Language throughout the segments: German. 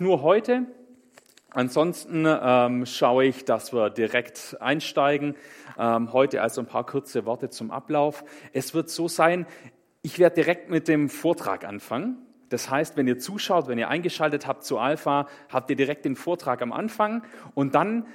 nur heute. Ansonsten ähm, schaue ich, dass wir direkt einsteigen. Ähm, heute also ein paar kurze Worte zum Ablauf. Es wird so sein, ich werde direkt mit dem Vortrag anfangen. Das heißt, wenn ihr zuschaut, wenn ihr eingeschaltet habt zu Alpha, habt ihr direkt den Vortrag am Anfang und dann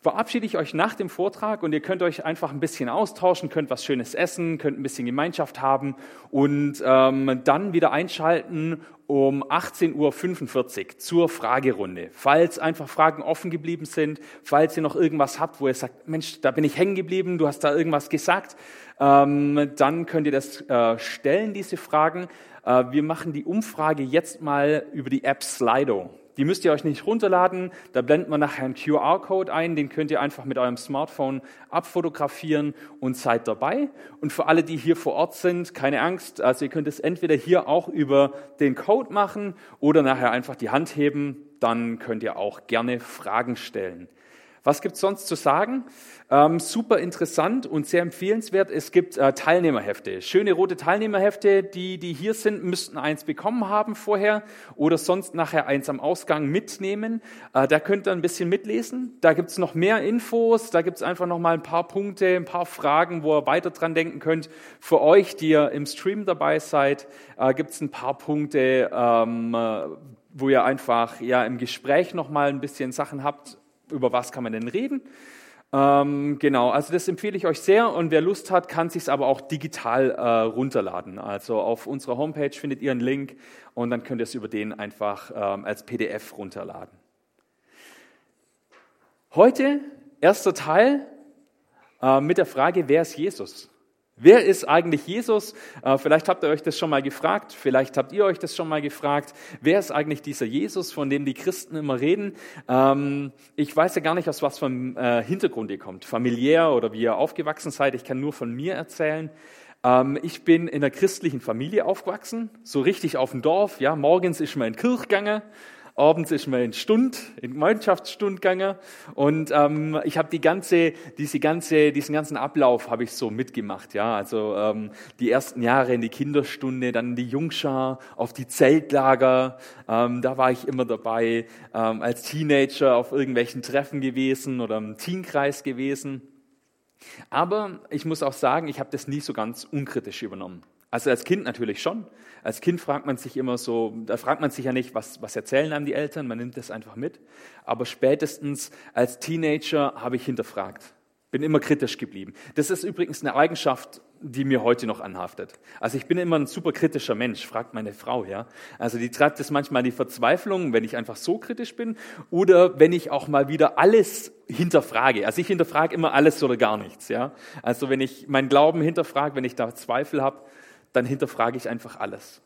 verabschiede ich euch nach dem Vortrag und ihr könnt euch einfach ein bisschen austauschen, könnt was Schönes essen, könnt ein bisschen Gemeinschaft haben und ähm, dann wieder einschalten um 18.45 Uhr zur Fragerunde. Falls einfach Fragen offen geblieben sind, falls ihr noch irgendwas habt, wo ihr sagt, Mensch, da bin ich hängen geblieben, du hast da irgendwas gesagt, ähm, dann könnt ihr das äh, stellen, diese Fragen. Äh, wir machen die Umfrage jetzt mal über die App Slido. Die müsst ihr euch nicht runterladen. Da blendet man nachher einen QR-Code ein. Den könnt ihr einfach mit eurem Smartphone abfotografieren und seid dabei. Und für alle, die hier vor Ort sind, keine Angst. Also ihr könnt es entweder hier auch über den Code machen oder nachher einfach die Hand heben. Dann könnt ihr auch gerne Fragen stellen. Was gibt's sonst zu sagen? Ähm, super interessant und sehr empfehlenswert. Es gibt äh, Teilnehmerhefte. Schöne rote Teilnehmerhefte. Die, die hier sind, müssten eins bekommen haben vorher oder sonst nachher eins am Ausgang mitnehmen. Äh, da könnt ihr ein bisschen mitlesen. Da gibt's noch mehr Infos. Da gibt's einfach noch mal ein paar Punkte, ein paar Fragen, wo ihr weiter dran denken könnt. Für euch, die ihr im Stream dabei seid, äh, gibt's ein paar Punkte, ähm, äh, wo ihr einfach ja im Gespräch noch mal ein bisschen Sachen habt, über was kann man denn reden? Ähm, genau, also das empfehle ich euch sehr und wer Lust hat, kann sich aber auch digital äh, runterladen. Also auf unserer Homepage findet ihr einen Link und dann könnt ihr es über den einfach ähm, als PDF runterladen. Heute erster Teil äh, mit der Frage, wer ist Jesus? Wer ist eigentlich Jesus? Äh, vielleicht habt ihr euch das schon mal gefragt, vielleicht habt ihr euch das schon mal gefragt. Wer ist eigentlich dieser Jesus, von dem die Christen immer reden? Ähm, ich weiß ja gar nicht, aus was für einem äh, Hintergrund ihr kommt, familiär oder wie ihr aufgewachsen seid. Ich kann nur von mir erzählen. Ähm, ich bin in einer christlichen Familie aufgewachsen, so richtig auf dem Dorf. Ja, morgens ist man in Kirch gegangen abends ist man in Stund, in Gemeinschaftsstund gegangen und ähm, ich habe die ganze, diese ganze, diesen ganzen Ablauf habe ich so mitgemacht, ja, also ähm, die ersten Jahre in die Kinderstunde, dann in die Jungschar, auf die Zeltlager, ähm, da war ich immer dabei, ähm, als Teenager auf irgendwelchen Treffen gewesen oder im Teenkreis gewesen. Aber ich muss auch sagen, ich habe das nie so ganz unkritisch übernommen. Also als Kind natürlich schon. Als Kind fragt man sich immer so, da fragt man sich ja nicht, was, was erzählen einem die Eltern, man nimmt das einfach mit. Aber spätestens als Teenager habe ich hinterfragt, bin immer kritisch geblieben. Das ist übrigens eine Eigenschaft, die mir heute noch anhaftet. Also ich bin immer ein super kritischer Mensch, fragt meine Frau, ja. Also die treibt es manchmal in die Verzweiflung, wenn ich einfach so kritisch bin oder wenn ich auch mal wieder alles hinterfrage. Also ich hinterfrage immer alles oder gar nichts, ja. Also wenn ich meinen Glauben hinterfrage, wenn ich da Zweifel habe, dann hinterfrage ich einfach alles.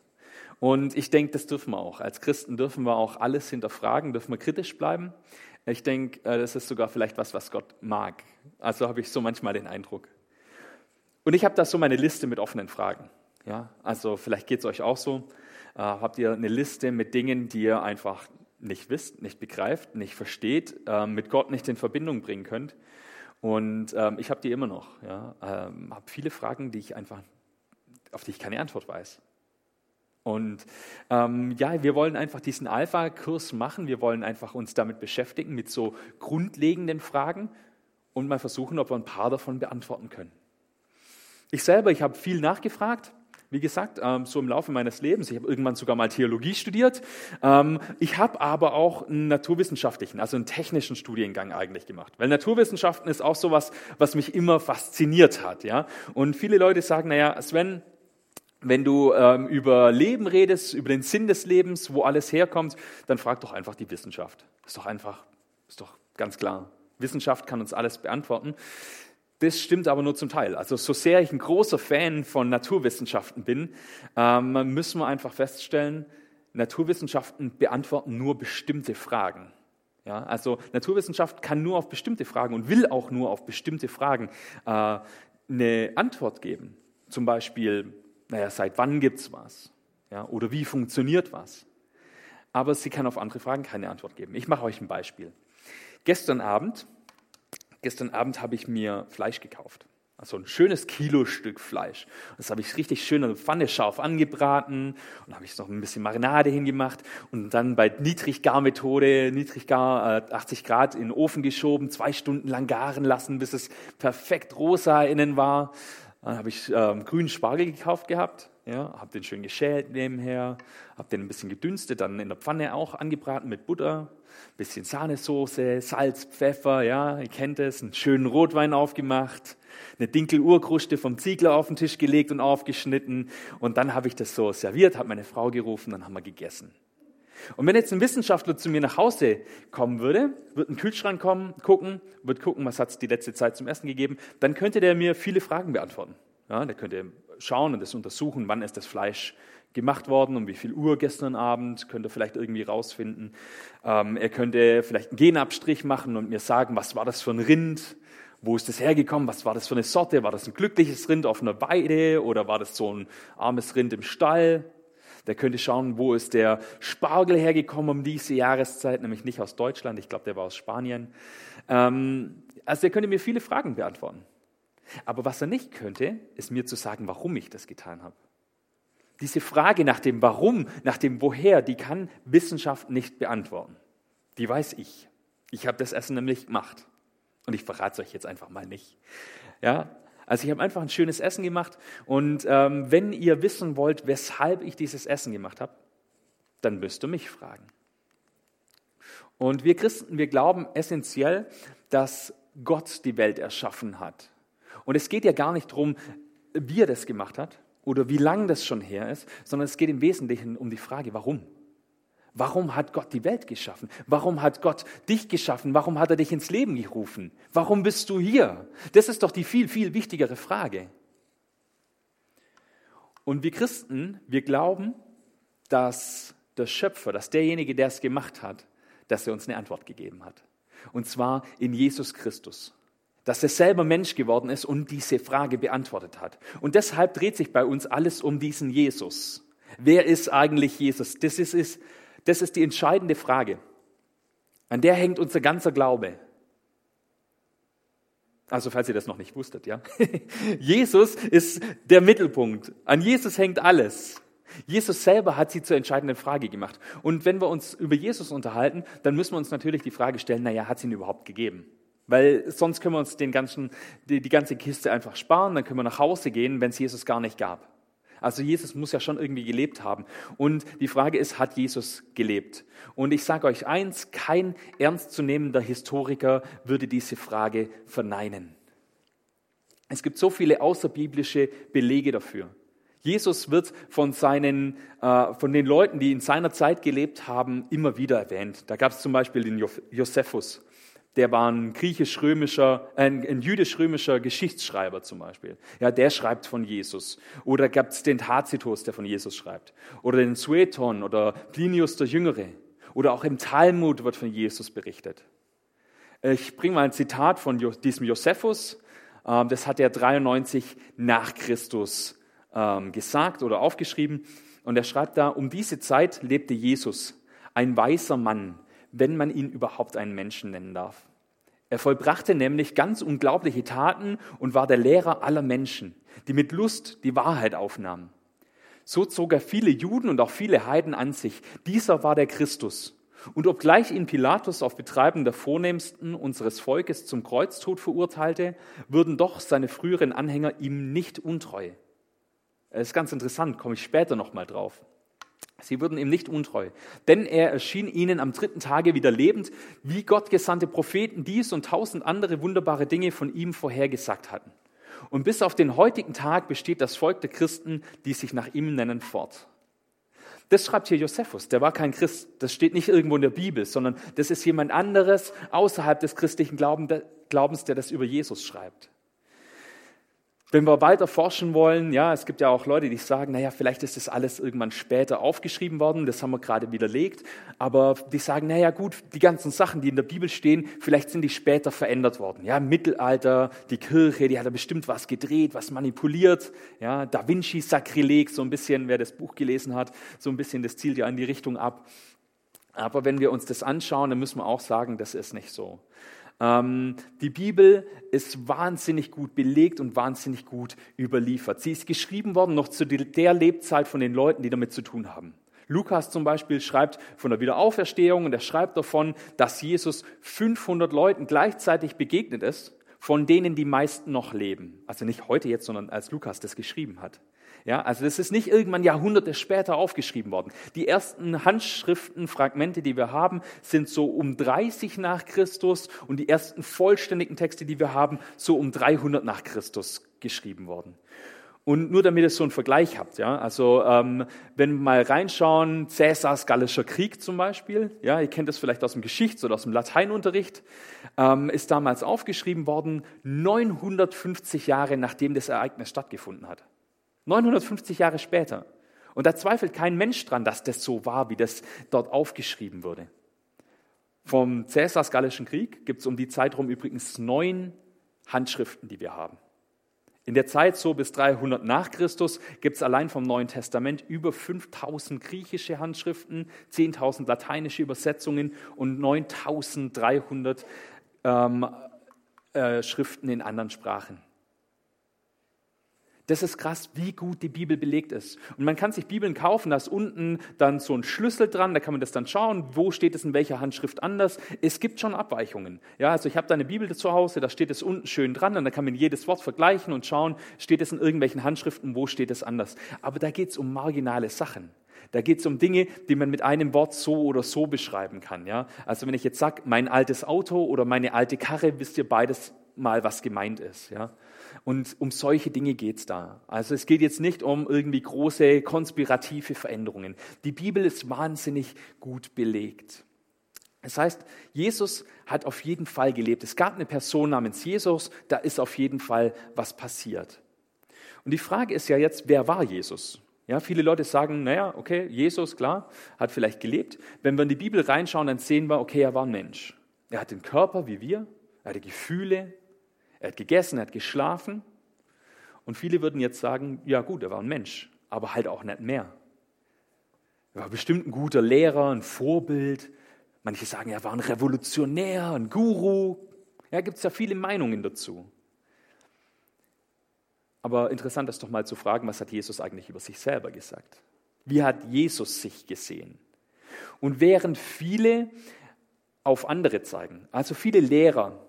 Und ich denke, das dürfen wir auch. Als Christen dürfen wir auch alles hinterfragen, dürfen wir kritisch bleiben. Ich denke, äh, das ist sogar vielleicht was, was Gott mag. Also habe ich so manchmal den Eindruck. Und ich habe da so meine Liste mit offenen Fragen. Ja, also vielleicht geht es euch auch so. Äh, habt ihr eine Liste mit Dingen, die ihr einfach nicht wisst, nicht begreift, nicht versteht, äh, mit Gott nicht in Verbindung bringen könnt? Und ähm, ich habe die immer noch. Ja, ähm, habe viele Fragen, die ich einfach auf die ich keine Antwort weiß. Und ähm, ja, wir wollen einfach diesen Alpha-Kurs machen. Wir wollen einfach uns damit beschäftigen, mit so grundlegenden Fragen und mal versuchen, ob wir ein paar davon beantworten können. Ich selber, ich habe viel nachgefragt. Wie gesagt, ähm, so im Laufe meines Lebens. Ich habe irgendwann sogar mal Theologie studiert. Ähm, ich habe aber auch einen naturwissenschaftlichen, also einen technischen Studiengang eigentlich gemacht. Weil Naturwissenschaften ist auch sowas, was mich immer fasziniert hat. Ja? Und viele Leute sagen, naja, Sven, wenn du ähm, über Leben redest, über den Sinn des Lebens, wo alles herkommt, dann frag doch einfach die Wissenschaft. Ist doch einfach, ist doch ganz klar. Wissenschaft kann uns alles beantworten. Das stimmt aber nur zum Teil. Also so sehr ich ein großer Fan von Naturwissenschaften bin, ähm, müssen wir einfach feststellen, Naturwissenschaften beantworten nur bestimmte Fragen. Ja, also Naturwissenschaft kann nur auf bestimmte Fragen und will auch nur auf bestimmte Fragen äh, eine Antwort geben. Zum Beispiel, naja, seit wann gibt es was? Ja, oder wie funktioniert was? Aber sie kann auf andere Fragen keine Antwort geben. Ich mache euch ein Beispiel. Gestern Abend, gestern Abend habe ich mir Fleisch gekauft. Also ein schönes Kilostück Fleisch. Das habe ich richtig schön in der Pfanne scharf angebraten und habe ich noch ein bisschen Marinade hingemacht und dann bei Niedriggarmethode, Niedriggar, 80 äh, Grad in den Ofen geschoben, zwei Stunden lang garen lassen, bis es perfekt rosa innen war. Dann habe ich ähm, grünen Spargel gekauft gehabt, ja, habe den schön geschält nebenher, habe den ein bisschen gedünstet, dann in der Pfanne auch angebraten mit Butter, bisschen Sahnesoße, Salz, Pfeffer, ja, ihr kennt es, einen schönen Rotwein aufgemacht, eine Dinkel-Urkruste vom Ziegler auf den Tisch gelegt und aufgeschnitten. Und dann habe ich das so serviert, habe meine Frau gerufen, dann haben wir gegessen. Und wenn jetzt ein Wissenschaftler zu mir nach Hause kommen würde, wird ein Kühlschrank kommen, gucken, wird gucken, was hat es die letzte Zeit zum Essen gegeben, dann könnte der mir viele Fragen beantworten. Ja, der könnte schauen und das untersuchen, wann ist das Fleisch gemacht worden, um wie viel Uhr gestern Abend, könnte er vielleicht irgendwie rausfinden. Ähm, er könnte vielleicht einen Genabstrich machen und mir sagen, was war das für ein Rind, wo ist das hergekommen? Was war das für eine Sorte? War das ein glückliches Rind auf einer Weide oder war das so ein armes Rind im Stall? Der könnte schauen, wo ist der Spargel hergekommen um diese Jahreszeit, nämlich nicht aus Deutschland, ich glaube, der war aus Spanien. Ähm, also der könnte mir viele Fragen beantworten. Aber was er nicht könnte, ist mir zu sagen, warum ich das getan habe. Diese Frage nach dem Warum, nach dem Woher, die kann Wissenschaft nicht beantworten. Die weiß ich. Ich habe das Essen nämlich gemacht. Und ich verrate es euch jetzt einfach mal nicht. Ja, also ich habe einfach ein schönes Essen gemacht. Und ähm, wenn ihr wissen wollt, weshalb ich dieses Essen gemacht habe, dann müsst ihr mich fragen. Und wir Christen, wir glauben essentiell, dass Gott die Welt erschaffen hat. Und es geht ja gar nicht darum, wie er das gemacht hat oder wie lang das schon her ist, sondern es geht im Wesentlichen um die Frage, warum. Warum hat Gott die Welt geschaffen? Warum hat Gott dich geschaffen? Warum hat er dich ins Leben gerufen? Warum bist du hier? Das ist doch die viel, viel wichtigere Frage. Und wir Christen, wir glauben, dass der Schöpfer, dass derjenige, der es gemacht hat, dass er uns eine Antwort gegeben hat. Und zwar in Jesus Christus. Dass er selber Mensch geworden ist und diese Frage beantwortet hat. Und deshalb dreht sich bei uns alles um diesen Jesus. Wer ist eigentlich Jesus? Das ist, ist das ist die entscheidende Frage. An der hängt unser ganzer Glaube. Also falls ihr das noch nicht wusstet, ja. Jesus ist der Mittelpunkt. An Jesus hängt alles. Jesus selber hat sie zur entscheidenden Frage gemacht. Und wenn wir uns über Jesus unterhalten, dann müssen wir uns natürlich die Frage stellen, naja, hat sie ihn überhaupt gegeben? Weil sonst können wir uns den ganzen, die, die ganze Kiste einfach sparen, dann können wir nach Hause gehen, wenn es Jesus gar nicht gab. Also Jesus muss ja schon irgendwie gelebt haben. Und die Frage ist, hat Jesus gelebt? Und ich sage euch eins, kein ernstzunehmender Historiker würde diese Frage verneinen. Es gibt so viele außerbiblische Belege dafür. Jesus wird von, seinen, äh, von den Leuten, die in seiner Zeit gelebt haben, immer wieder erwähnt. Da gab es zum Beispiel den Josephus der war ein griechisch-römischer, äh, ein jüdisch-römischer Geschichtsschreiber zum Beispiel. Ja, der schreibt von Jesus. Oder gab es den Tacitus, der von Jesus schreibt. Oder den Sueton oder Plinius der Jüngere. Oder auch im Talmud wird von Jesus berichtet. Ich bringe mal ein Zitat von diesem Josephus. Ähm, das hat er 93 nach Christus ähm, gesagt oder aufgeschrieben. Und er schreibt da, um diese Zeit lebte Jesus, ein weißer Mann, wenn man ihn überhaupt einen Menschen nennen darf. Er vollbrachte nämlich ganz unglaubliche Taten und war der Lehrer aller Menschen, die mit Lust die Wahrheit aufnahmen. So zog er viele Juden und auch viele Heiden an sich. Dieser war der Christus. Und obgleich ihn Pilatus auf Betreiben der Vornehmsten unseres Volkes zum Kreuztod verurteilte, würden doch seine früheren Anhänger ihm nicht untreu. Das ist ganz interessant, komme ich später nochmal drauf. Sie wurden ihm nicht untreu, denn er erschien ihnen am dritten Tage wieder lebend, wie Gott gesandte Propheten dies und tausend andere wunderbare Dinge von ihm vorhergesagt hatten. Und bis auf den heutigen Tag besteht das Volk der Christen, die sich nach ihm nennen, fort. Das schreibt hier Josephus, der war kein Christ, das steht nicht irgendwo in der Bibel, sondern das ist jemand anderes außerhalb des christlichen Glaubens, der das über Jesus schreibt. Wenn wir weiter forschen wollen, ja, es gibt ja auch Leute, die sagen, naja, vielleicht ist das alles irgendwann später aufgeschrieben worden, das haben wir gerade widerlegt, aber die sagen, naja, gut, die ganzen Sachen, die in der Bibel stehen, vielleicht sind die später verändert worden. Ja, Mittelalter, die Kirche, die hat da bestimmt was gedreht, was manipuliert, ja, Da Vinci Sakrileg, so ein bisschen, wer das Buch gelesen hat, so ein bisschen, das zielt ja in die Richtung ab. Aber wenn wir uns das anschauen, dann müssen wir auch sagen, das ist nicht so. Ähm, die Bibel ist wahnsinnig gut belegt und wahnsinnig gut überliefert. Sie ist geschrieben worden noch zu der Lebzeit von den Leuten, die damit zu tun haben. Lukas zum Beispiel schreibt von der Wiederauferstehung und er schreibt davon, dass Jesus 500 Leuten gleichzeitig begegnet ist, von denen die meisten noch leben. Also nicht heute jetzt, sondern als Lukas das geschrieben hat. Ja, also das ist nicht irgendwann Jahrhunderte später aufgeschrieben worden. Die ersten Handschriftenfragmente, die wir haben, sind so um 30 nach Christus und die ersten vollständigen Texte, die wir haben, so um 300 nach Christus geschrieben worden. Und nur damit ihr so einen Vergleich habt, ja, also ähm, wenn wir mal reinschauen, Cäsars Gallischer Krieg zum Beispiel, ja, ihr kennt das vielleicht aus dem Geschichts- oder aus dem Lateinunterricht, ähm, ist damals aufgeschrieben worden, 950 Jahre nachdem das Ereignis stattgefunden hat. 950 Jahre später. Und da zweifelt kein Mensch dran, dass das so war, wie das dort aufgeschrieben wurde. Vom Cäsars Gallischen Krieg gibt es um die Zeit rum übrigens neun Handschriften, die wir haben. In der Zeit so bis 300 nach Christus gibt es allein vom Neuen Testament über 5000 griechische Handschriften, 10.000 lateinische Übersetzungen und 9300 ähm, äh, Schriften in anderen Sprachen. Das ist krass, wie gut die Bibel belegt ist. Und man kann sich Bibeln kaufen, da ist unten dann so ein Schlüssel dran, da kann man das dann schauen, wo steht es in welcher Handschrift anders. Es gibt schon Abweichungen. Ja, also ich habe da eine Bibel zu Hause, da steht es unten schön dran und da kann man jedes Wort vergleichen und schauen, steht es in irgendwelchen Handschriften, wo steht es anders. Aber da geht es um marginale Sachen. Da geht es um Dinge, die man mit einem Wort so oder so beschreiben kann. Ja? Also wenn ich jetzt sage, mein altes Auto oder meine alte Karre, wisst ihr beides mal, was gemeint ist. Ja? Und um solche Dinge geht es da. Also es geht jetzt nicht um irgendwie große konspirative Veränderungen. Die Bibel ist wahnsinnig gut belegt. Das heißt, Jesus hat auf jeden Fall gelebt. Es gab eine Person namens Jesus, da ist auf jeden Fall was passiert. Und die Frage ist ja jetzt, wer war Jesus? Ja, viele Leute sagen, naja, okay, Jesus, klar, hat vielleicht gelebt. Wenn wir in die Bibel reinschauen, dann sehen wir, okay, er war ein Mensch. Er hat den Körper wie wir, er hatte Gefühle, er hat gegessen, er hat geschlafen. Und viele würden jetzt sagen, ja gut, er war ein Mensch, aber halt auch nicht mehr. Er war bestimmt ein guter Lehrer, ein Vorbild. Manche sagen, er war ein Revolutionär, ein Guru. Ja, gibt es ja viele Meinungen dazu. Aber interessant ist doch mal zu fragen, was hat Jesus eigentlich über sich selber gesagt? Wie hat Jesus sich gesehen? Und während viele auf andere zeigen, also viele Lehrer,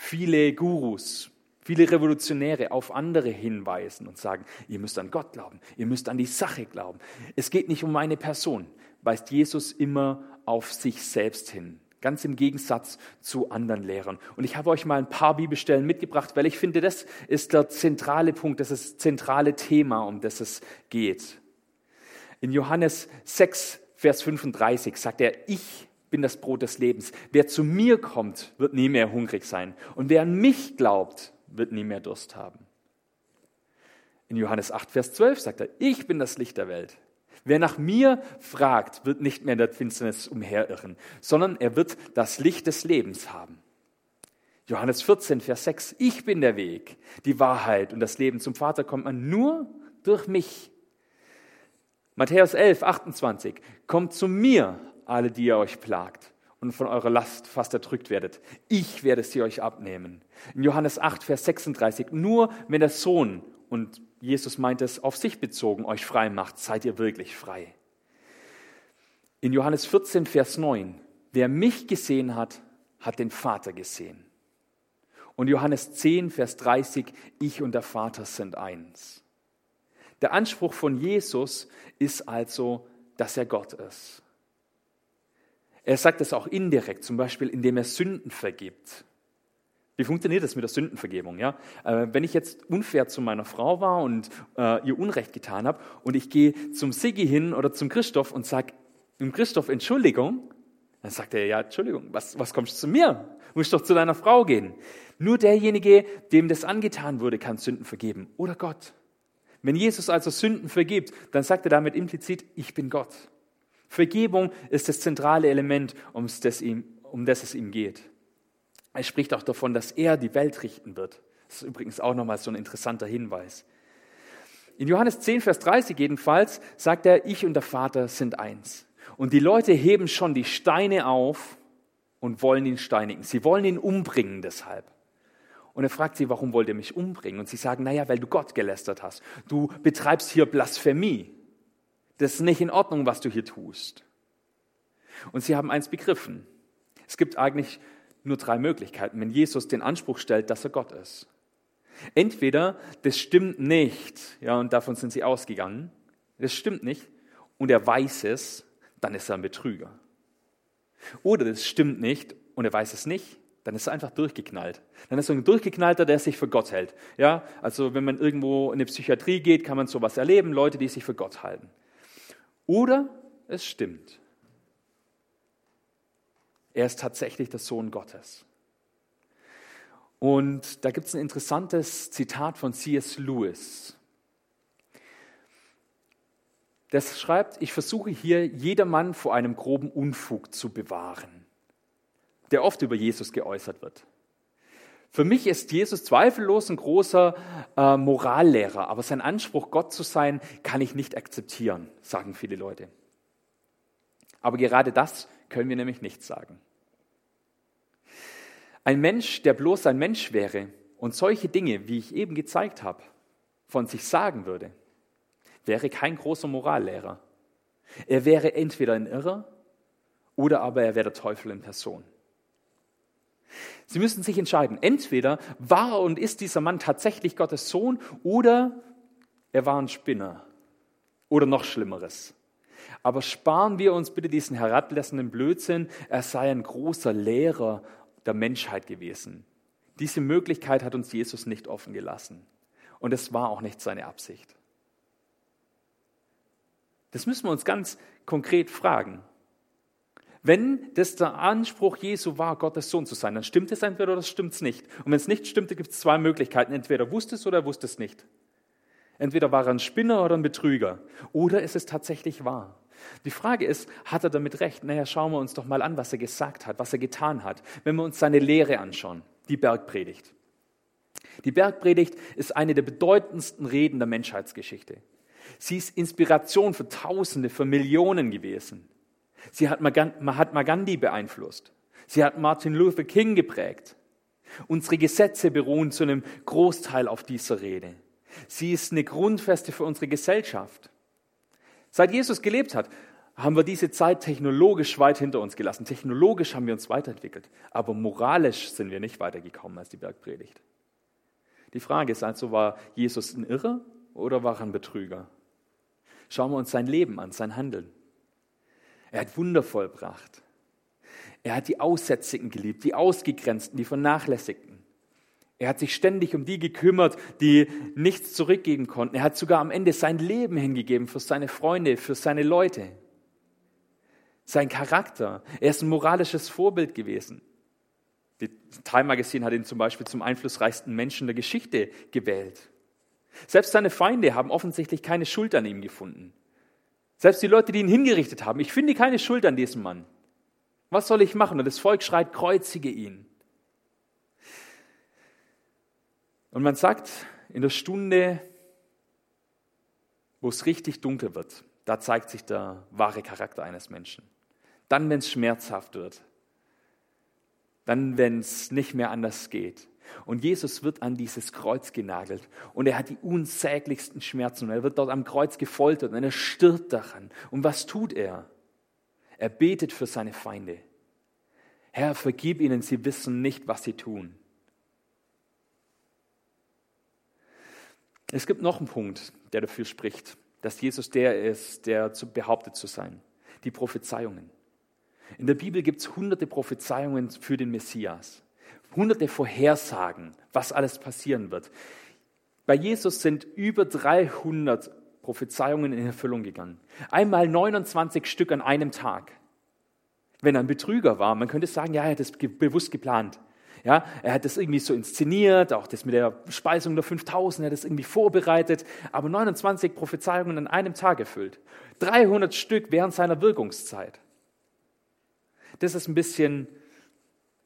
viele Gurus, viele Revolutionäre auf andere hinweisen und sagen, ihr müsst an Gott glauben, ihr müsst an die Sache glauben. Es geht nicht um eine Person, weist Jesus immer auf sich selbst hin. Ganz im Gegensatz zu anderen Lehrern. Und ich habe euch mal ein paar Bibelstellen mitgebracht, weil ich finde, das ist der zentrale Punkt, das ist das zentrale Thema, um das es geht. In Johannes 6, Vers 35 sagt er, ich bin das Brot des Lebens. Wer zu mir kommt, wird nie mehr hungrig sein. Und wer an mich glaubt, wird nie mehr Durst haben. In Johannes 8, Vers 12 sagt er, ich bin das Licht der Welt. Wer nach mir fragt, wird nicht mehr in der Finsternis umherirren, sondern er wird das Licht des Lebens haben. Johannes 14, Vers 6, ich bin der Weg, die Wahrheit und das Leben. Zum Vater kommt man nur durch mich. Matthäus 11, 28, kommt zu mir, alle, die ihr euch plagt und von eurer Last fast erdrückt werdet. Ich werde sie euch abnehmen. In Johannes 8, Vers 36, nur wenn der Sohn, und Jesus meint es auf sich bezogen, euch frei macht, seid ihr wirklich frei. In Johannes 14, Vers 9, wer mich gesehen hat, hat den Vater gesehen. Und Johannes 10, Vers 30, ich und der Vater sind eins. Der Anspruch von Jesus ist also, dass er Gott ist. Er sagt es auch indirekt, zum Beispiel indem er Sünden vergibt. Wie funktioniert das mit der Sündenvergebung? Ja? Äh, wenn ich jetzt unfair zu meiner Frau war und äh, ihr Unrecht getan habe und ich gehe zum Siggi hin oder zum Christoph und sage, dem Christoph Entschuldigung, dann sagt er, ja, Entschuldigung, was, was kommst du zu mir? Du musst doch zu deiner Frau gehen. Nur derjenige, dem das angetan wurde, kann Sünden vergeben. Oder Gott. Wenn Jesus also Sünden vergibt, dann sagt er damit implizit, ich bin Gott. Vergebung ist das zentrale Element, um das, ihm, um das es ihm geht. Er spricht auch davon, dass er die Welt richten wird. Das ist übrigens auch nochmal so ein interessanter Hinweis. In Johannes 10, Vers 30 jedenfalls sagt er, ich und der Vater sind eins. Und die Leute heben schon die Steine auf, und wollen ihn steinigen. Sie wollen ihn umbringen deshalb. Und er fragt sie, warum wollt ihr mich umbringen? Und sie sagen, naja, weil du Gott gelästert hast. Du betreibst hier Blasphemie. Das ist nicht in Ordnung, was du hier tust. Und sie haben eins begriffen. Es gibt eigentlich nur drei Möglichkeiten, wenn Jesus den Anspruch stellt, dass er Gott ist. Entweder das stimmt nicht, ja, und davon sind sie ausgegangen, das stimmt nicht, und er weiß es, dann ist er ein Betrüger. Oder das stimmt nicht und er weiß es nicht, dann ist er einfach durchgeknallt. Dann ist er ein Durchgeknallter, der sich für Gott hält. Ja, also wenn man irgendwo in eine Psychiatrie geht, kann man sowas erleben, Leute, die sich für Gott halten. Oder es stimmt. Er ist tatsächlich der Sohn Gottes. Und da gibt es ein interessantes Zitat von C.S. Lewis. Das schreibt, ich versuche hier jedermann vor einem groben Unfug zu bewahren, der oft über Jesus geäußert wird. Für mich ist Jesus zweifellos ein großer äh, Morallehrer, aber sein Anspruch, Gott zu sein, kann ich nicht akzeptieren, sagen viele Leute. Aber gerade das können wir nämlich nicht sagen. Ein Mensch, der bloß ein Mensch wäre und solche Dinge, wie ich eben gezeigt habe, von sich sagen würde, wäre kein großer Morallehrer. Er wäre entweder ein Irrer oder aber er wäre der Teufel in Person. Sie müssen sich entscheiden. Entweder war und ist dieser Mann tatsächlich Gottes Sohn oder er war ein Spinner oder noch Schlimmeres. Aber sparen wir uns bitte diesen herablassenden Blödsinn, er sei ein großer Lehrer der Menschheit gewesen. Diese Möglichkeit hat uns Jesus nicht offen gelassen. Und es war auch nicht seine Absicht. Das müssen wir uns ganz konkret fragen. Wenn das der Anspruch Jesu war, Gottes Sohn zu sein, dann stimmt es entweder oder stimmt es nicht. Und wenn es nicht stimmt, gibt es zwei Möglichkeiten. Entweder wusste es oder er wusste es nicht. Entweder war er ein Spinner oder ein Betrüger. Oder ist es tatsächlich wahr? Die Frage ist, hat er damit recht? Naja, schauen wir uns doch mal an, was er gesagt hat, was er getan hat. Wenn wir uns seine Lehre anschauen, die Bergpredigt. Die Bergpredigt ist eine der bedeutendsten Reden der Menschheitsgeschichte. Sie ist Inspiration für Tausende, für Millionen gewesen. Sie hat Mahatma Gandhi beeinflusst. Sie hat Martin Luther King geprägt. Unsere Gesetze beruhen zu einem Großteil auf dieser Rede. Sie ist eine Grundfeste für unsere Gesellschaft. Seit Jesus gelebt hat, haben wir diese Zeit technologisch weit hinter uns gelassen. Technologisch haben wir uns weiterentwickelt, aber moralisch sind wir nicht weitergekommen als die Bergpredigt. Die Frage ist also, war Jesus ein Irrer oder war er ein Betrüger? Schauen wir uns sein Leben an, sein Handeln. Er hat Wunder vollbracht. Er hat die Aussätzigen geliebt, die Ausgegrenzten, die Vernachlässigten. Er hat sich ständig um die gekümmert, die nichts zurückgeben konnten. Er hat sogar am Ende sein Leben hingegeben für seine Freunde, für seine Leute. Sein Charakter. Er ist ein moralisches Vorbild gewesen. Die Time Magazine hat ihn zum Beispiel zum einflussreichsten Menschen der Geschichte gewählt. Selbst seine Feinde haben offensichtlich keine Schuld an ihm gefunden. Selbst die Leute, die ihn hingerichtet haben, ich finde keine Schuld an diesem Mann. Was soll ich machen? Und das Volk schreit, kreuzige ihn. Und man sagt, in der Stunde, wo es richtig dunkel wird, da zeigt sich der wahre Charakter eines Menschen. Dann, wenn es schmerzhaft wird. Dann, wenn es nicht mehr anders geht. Und Jesus wird an dieses Kreuz genagelt und er hat die unsäglichsten Schmerzen und er wird dort am Kreuz gefoltert und er stirbt daran. Und was tut er? Er betet für seine Feinde. Herr, vergib ihnen, sie wissen nicht, was sie tun. Es gibt noch einen Punkt, der dafür spricht, dass Jesus der ist, der behauptet zu sein. Die Prophezeiungen. In der Bibel gibt es hunderte Prophezeiungen für den Messias hunderte Vorhersagen, was alles passieren wird. Bei Jesus sind über 300 Prophezeiungen in Erfüllung gegangen. Einmal 29 Stück an einem Tag. Wenn er ein Betrüger war, man könnte sagen, ja, er hat das bewusst geplant. Ja, er hat das irgendwie so inszeniert, auch das mit der Speisung der 5000, er hat das irgendwie vorbereitet, aber 29 Prophezeiungen an einem Tag erfüllt. 300 Stück während seiner Wirkungszeit. Das ist ein bisschen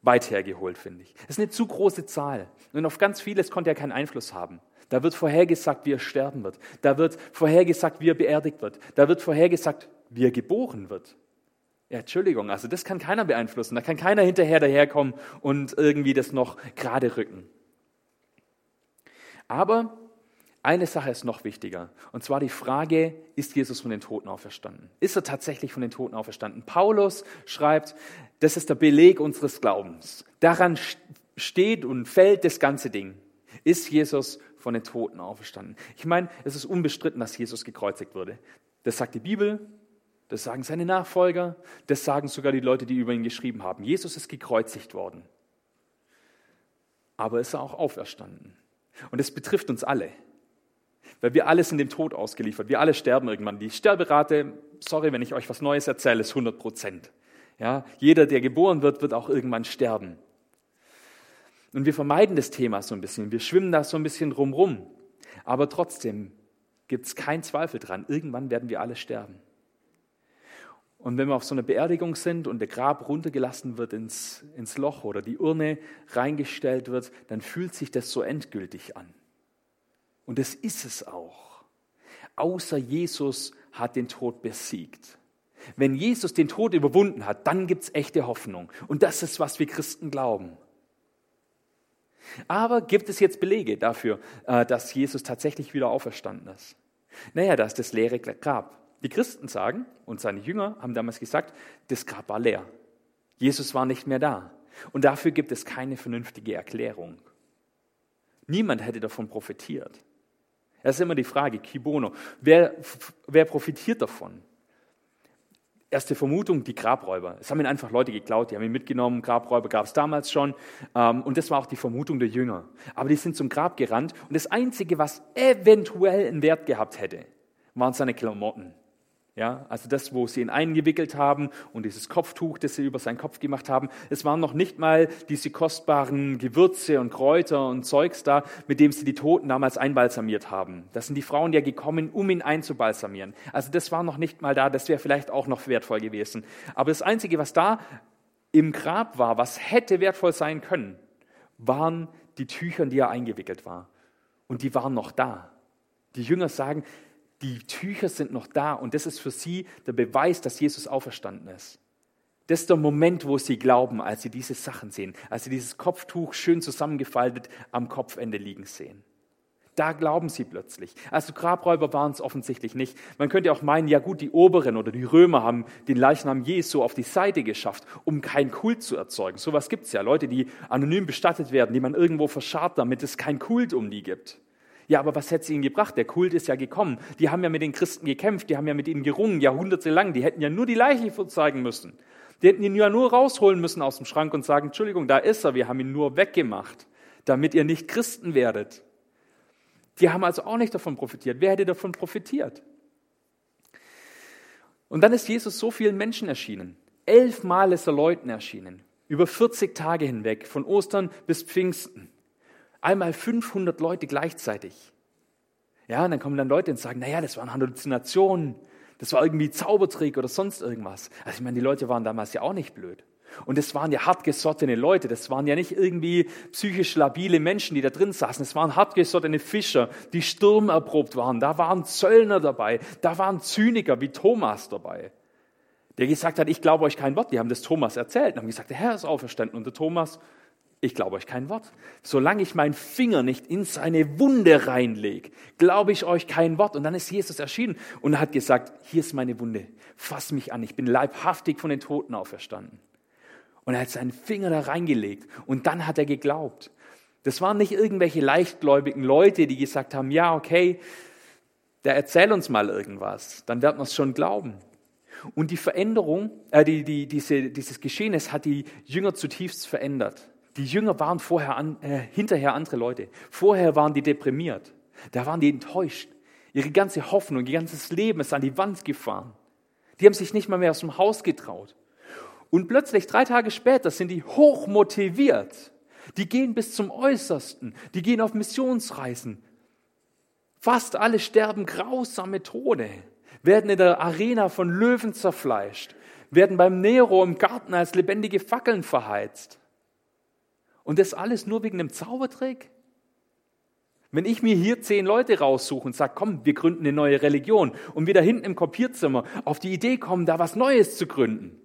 weit hergeholt, finde ich. Das ist eine zu große Zahl. Und auf ganz vieles konnte er keinen Einfluss haben. Da wird vorhergesagt, wie er sterben wird. Da wird vorhergesagt, wie er beerdigt wird. Da wird vorhergesagt, wie er geboren wird. Ja, Entschuldigung, also das kann keiner beeinflussen. Da kann keiner hinterher daherkommen und irgendwie das noch gerade rücken. Aber eine Sache ist noch wichtiger. Und zwar die Frage, ist Jesus von den Toten auferstanden? Ist er tatsächlich von den Toten auferstanden? Paulus schreibt, das ist der Beleg unseres Glaubens. Daran steht und fällt das ganze Ding. Ist Jesus von den Toten auferstanden? Ich meine, es ist unbestritten, dass Jesus gekreuzigt wurde. Das sagt die Bibel, das sagen seine Nachfolger, das sagen sogar die Leute, die über ihn geschrieben haben. Jesus ist gekreuzigt worden. Aber ist er auch auferstanden? Und es betrifft uns alle. Weil wir alle sind dem Tod ausgeliefert. Wir alle sterben irgendwann. Die Sterberate, sorry, wenn ich euch was Neues erzähle, ist 100 Prozent. Ja, jeder, der geboren wird, wird auch irgendwann sterben. Und wir vermeiden das Thema so ein bisschen. Wir schwimmen da so ein bisschen drumrum. Aber trotzdem gibt es keinen Zweifel dran. Irgendwann werden wir alle sterben. Und wenn wir auf so einer Beerdigung sind und der Grab runtergelassen wird ins, ins Loch oder die Urne reingestellt wird, dann fühlt sich das so endgültig an. Und das ist es auch. Außer Jesus hat den Tod besiegt. Wenn Jesus den Tod überwunden hat, dann gibt es echte Hoffnung. Und das ist, was wir Christen glauben. Aber gibt es jetzt Belege dafür, äh, dass Jesus tatsächlich wieder auferstanden ist? Naja, da ist das leere Grab. Die Christen sagen, und seine Jünger haben damals gesagt, das Grab war leer. Jesus war nicht mehr da. Und dafür gibt es keine vernünftige Erklärung. Niemand hätte davon profitiert. Es ist immer die Frage, Kibono, wer, wer profitiert davon? Erste Vermutung, die Grabräuber. Es haben ihn einfach Leute geklaut, die haben ihn mitgenommen. Grabräuber gab es damals schon. Ähm, und das war auch die Vermutung der Jünger. Aber die sind zum Grab gerannt und das Einzige, was eventuell einen Wert gehabt hätte, waren seine Klamotten. Ja, also das, wo sie ihn eingewickelt haben und dieses Kopftuch, das sie über seinen Kopf gemacht haben, es waren noch nicht mal diese kostbaren Gewürze und Kräuter und Zeugs da, mit dem sie die Toten damals einbalsamiert haben. Das sind die Frauen ja gekommen, um ihn einzubalsamieren. Also das war noch nicht mal da, das wäre vielleicht auch noch wertvoll gewesen. Aber das Einzige, was da im Grab war, was hätte wertvoll sein können, waren die Tücher, in die er eingewickelt war. Und die waren noch da. Die Jünger sagen, die Tücher sind noch da und das ist für sie der Beweis, dass Jesus auferstanden ist. Das ist der Moment, wo sie glauben, als sie diese Sachen sehen, als sie dieses Kopftuch schön zusammengefaltet am Kopfende liegen sehen. Da glauben sie plötzlich. Also Grabräuber waren es offensichtlich nicht. Man könnte auch meinen, ja gut, die Oberen oder die Römer haben den Leichnam Jesu auf die Seite geschafft, um keinen Kult zu erzeugen. Sowas gibt es ja. Leute, die anonym bestattet werden, die man irgendwo verscharrt, damit es keinen Kult um die gibt. Ja, aber was hätte es ihnen gebracht? Der Kult ist ja gekommen. Die haben ja mit den Christen gekämpft, die haben ja mit ihnen gerungen, jahrhundertelang. Die hätten ja nur die Leiche vorzeigen müssen. Die hätten ihn ja nur rausholen müssen aus dem Schrank und sagen, Entschuldigung, da ist er, wir haben ihn nur weggemacht, damit ihr nicht Christen werdet. Die haben also auch nicht davon profitiert. Wer hätte davon profitiert? Und dann ist Jesus so vielen Menschen erschienen. Elfmal ist er Leuten erschienen. Über 40 Tage hinweg, von Ostern bis Pfingsten. Einmal 500 Leute gleichzeitig. Ja, und dann kommen dann Leute und sagen, naja, das waren Halluzinationen, das war irgendwie Zaubertrick oder sonst irgendwas. Also ich meine, die Leute waren damals ja auch nicht blöd. Und es waren ja hartgesottene Leute, das waren ja nicht irgendwie psychisch labile Menschen, die da drin saßen, es waren hartgesottene Fischer, die sturmerprobt waren, da waren Zöllner dabei, da waren Zyniker wie Thomas dabei, der gesagt hat, ich glaube euch kein Wort. Die haben das Thomas erzählt und haben gesagt, der Herr ist auferstanden. Und der Thomas, ich glaube euch kein Wort. Solange ich meinen Finger nicht in seine Wunde reinlege, glaube ich euch kein Wort. Und dann ist Jesus erschienen und hat gesagt, hier ist meine Wunde, fass mich an, ich bin leibhaftig von den Toten auferstanden. Und er hat seinen Finger da reingelegt und dann hat er geglaubt. Das waren nicht irgendwelche leichtgläubigen Leute, die gesagt haben, ja, okay, der erzähl uns mal irgendwas, dann werden wir es schon glauben. Und die Veränderung, äh, die, die, diese, dieses Geschehnis hat die Jünger zutiefst verändert. Die Jünger waren vorher an, äh, hinterher andere Leute. Vorher waren die deprimiert. Da waren die enttäuscht. Ihre ganze Hoffnung, ihr ganzes Leben ist an die Wand gefahren. Die haben sich nicht mal mehr aus dem Haus getraut. Und plötzlich, drei Tage später, sind die hoch motiviert. Die gehen bis zum Äußersten. Die gehen auf Missionsreisen. Fast alle sterben grausame Tode, werden in der Arena von Löwen zerfleischt, werden beim Nero im Garten als lebendige Fackeln verheizt. Und das alles nur wegen einem Zaubertrick? Wenn ich mir hier zehn Leute raussuche und sage, komm, wir gründen eine neue Religion und wir da hinten im Kopierzimmer auf die Idee kommen, da was Neues zu gründen,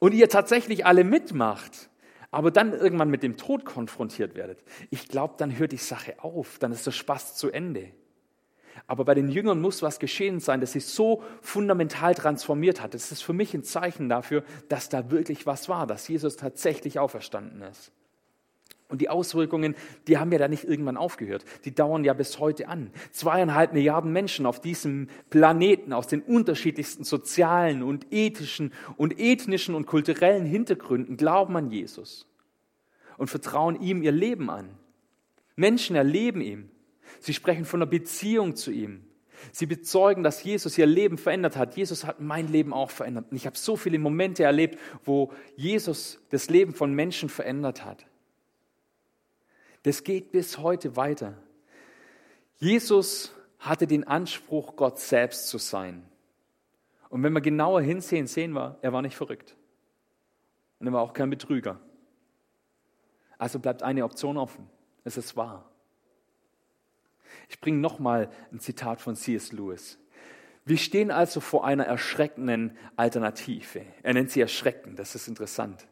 und ihr tatsächlich alle mitmacht, aber dann irgendwann mit dem Tod konfrontiert werdet, ich glaube, dann hört die Sache auf, dann ist der Spaß zu Ende. Aber bei den Jüngern muss was geschehen sein, das sich so fundamental transformiert hat. Das ist für mich ein Zeichen dafür, dass da wirklich was war, dass Jesus tatsächlich auferstanden ist. Und die Auswirkungen, die haben ja da nicht irgendwann aufgehört. Die dauern ja bis heute an. Zweieinhalb Milliarden Menschen auf diesem Planeten aus den unterschiedlichsten sozialen und ethischen und ethnischen und kulturellen Hintergründen glauben an Jesus und vertrauen ihm ihr Leben an. Menschen erleben ihm. Sie sprechen von einer Beziehung zu ihm. Sie bezeugen, dass Jesus ihr Leben verändert hat. Jesus hat mein Leben auch verändert. Und ich habe so viele Momente erlebt, wo Jesus das Leben von Menschen verändert hat. Das geht bis heute weiter. Jesus hatte den Anspruch, Gott selbst zu sein. Und wenn wir genauer hinsehen, sehen wir, er war nicht verrückt. Und er war auch kein Betrüger. Also bleibt eine Option offen. Es ist wahr. Ich bringe nochmal ein Zitat von C.S. Lewis. Wir stehen also vor einer erschreckenden Alternative. Er nennt sie erschreckend, das ist interessant.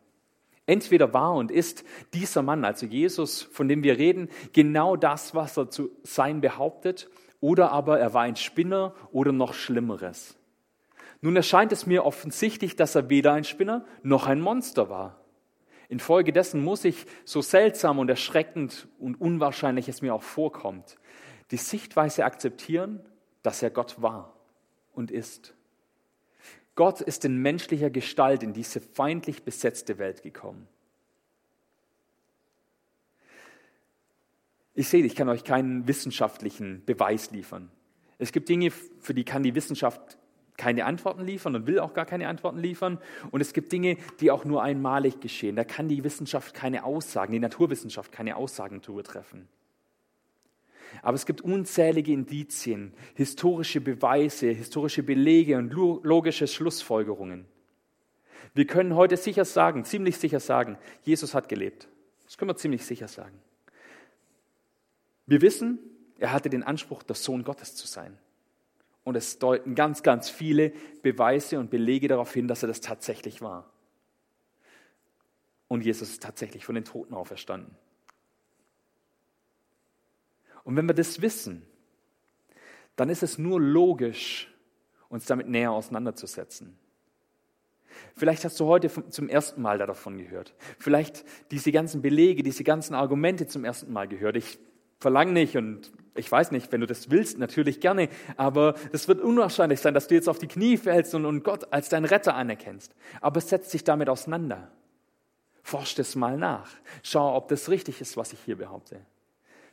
Entweder war und ist dieser Mann, also Jesus, von dem wir reden, genau das, was er zu sein behauptet, oder aber er war ein Spinner oder noch Schlimmeres. Nun erscheint es mir offensichtlich, dass er weder ein Spinner noch ein Monster war. Infolgedessen muss ich, so seltsam und erschreckend und unwahrscheinlich es mir auch vorkommt, die Sichtweise akzeptieren, dass er Gott war und ist. Gott ist in menschlicher Gestalt in diese feindlich besetzte Welt gekommen. Ich sehe, ich kann euch keinen wissenschaftlichen Beweis liefern. Es gibt Dinge, für die kann die Wissenschaft keine Antworten liefern und will auch gar keine Antworten liefern. Und es gibt Dinge, die auch nur einmalig geschehen. Da kann die Wissenschaft keine Aussagen, die Naturwissenschaft keine Aussagen darüber treffen. Aber es gibt unzählige Indizien, historische Beweise, historische Belege und logische Schlussfolgerungen. Wir können heute sicher sagen, ziemlich sicher sagen, Jesus hat gelebt. Das können wir ziemlich sicher sagen. Wir wissen, er hatte den Anspruch, der Sohn Gottes zu sein. Und es deuten ganz, ganz viele Beweise und Belege darauf hin, dass er das tatsächlich war. Und Jesus ist tatsächlich von den Toten auferstanden. Und wenn wir das wissen, dann ist es nur logisch, uns damit näher auseinanderzusetzen. Vielleicht hast du heute zum ersten Mal davon gehört. Vielleicht diese ganzen Belege, diese ganzen Argumente zum ersten Mal gehört. Ich verlange nicht und ich weiß nicht, wenn du das willst, natürlich gerne, aber es wird unwahrscheinlich sein, dass du jetzt auf die Knie fällst und, Gott als dein Retter anerkennst. Aber setz dich damit auseinander. Forsch es mal nach. Schau, ob das richtig ist, was ich hier behaupte.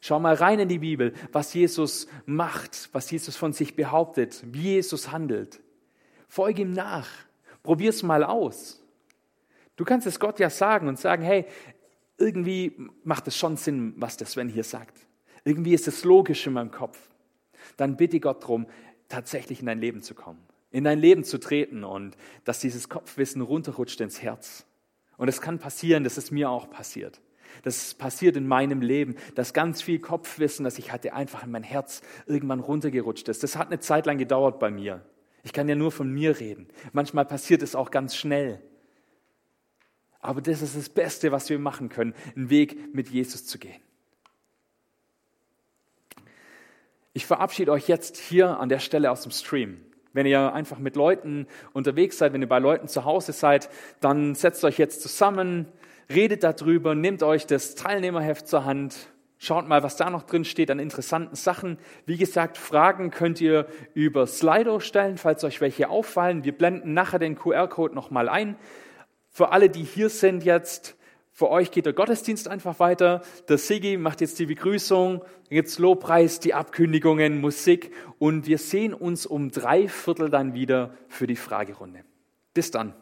Schau mal rein in die Bibel, was Jesus macht, was Jesus von sich behauptet, wie Jesus handelt. Folge ihm nach. Probier es mal aus. Du kannst es Gott ja sagen und sagen, hey, irgendwie macht es schon Sinn, was der Sven hier sagt. Irgendwie ist es logisch in meinem Kopf. Dann bitte Gott darum, tatsächlich in dein Leben zu kommen, in dein Leben zu treten und dass dieses Kopfwissen runterrutscht ins Herz. Und es kann passieren, das ist mir auch passiert. Das passiert in meinem Leben, dass ganz viel Kopfwissen, das ich hatte, einfach in mein Herz irgendwann runtergerutscht ist. Das hat eine Zeit lang gedauert bei mir. Ich kann ja nur von mir reden. Manchmal passiert es auch ganz schnell. Aber das ist das Beste, was wir machen können, einen Weg mit Jesus zu gehen. Ich verabschiede euch jetzt hier an der Stelle aus dem Stream. Wenn ihr einfach mit Leuten unterwegs seid, wenn ihr bei Leuten zu Hause seid, dann setzt euch jetzt zusammen, redet darüber, nehmt euch das Teilnehmerheft zur Hand, schaut mal, was da noch drin steht an interessanten Sachen. Wie gesagt, Fragen könnt ihr über Slido stellen, falls euch welche auffallen. Wir blenden nachher den QR-Code nochmal ein. Für alle, die hier sind jetzt, für euch geht der Gottesdienst einfach weiter. Der Sigi macht jetzt die Begrüßung, dann gibt's Lobpreis, die Abkündigungen, Musik und wir sehen uns um drei Viertel dann wieder für die Fragerunde. Bis dann.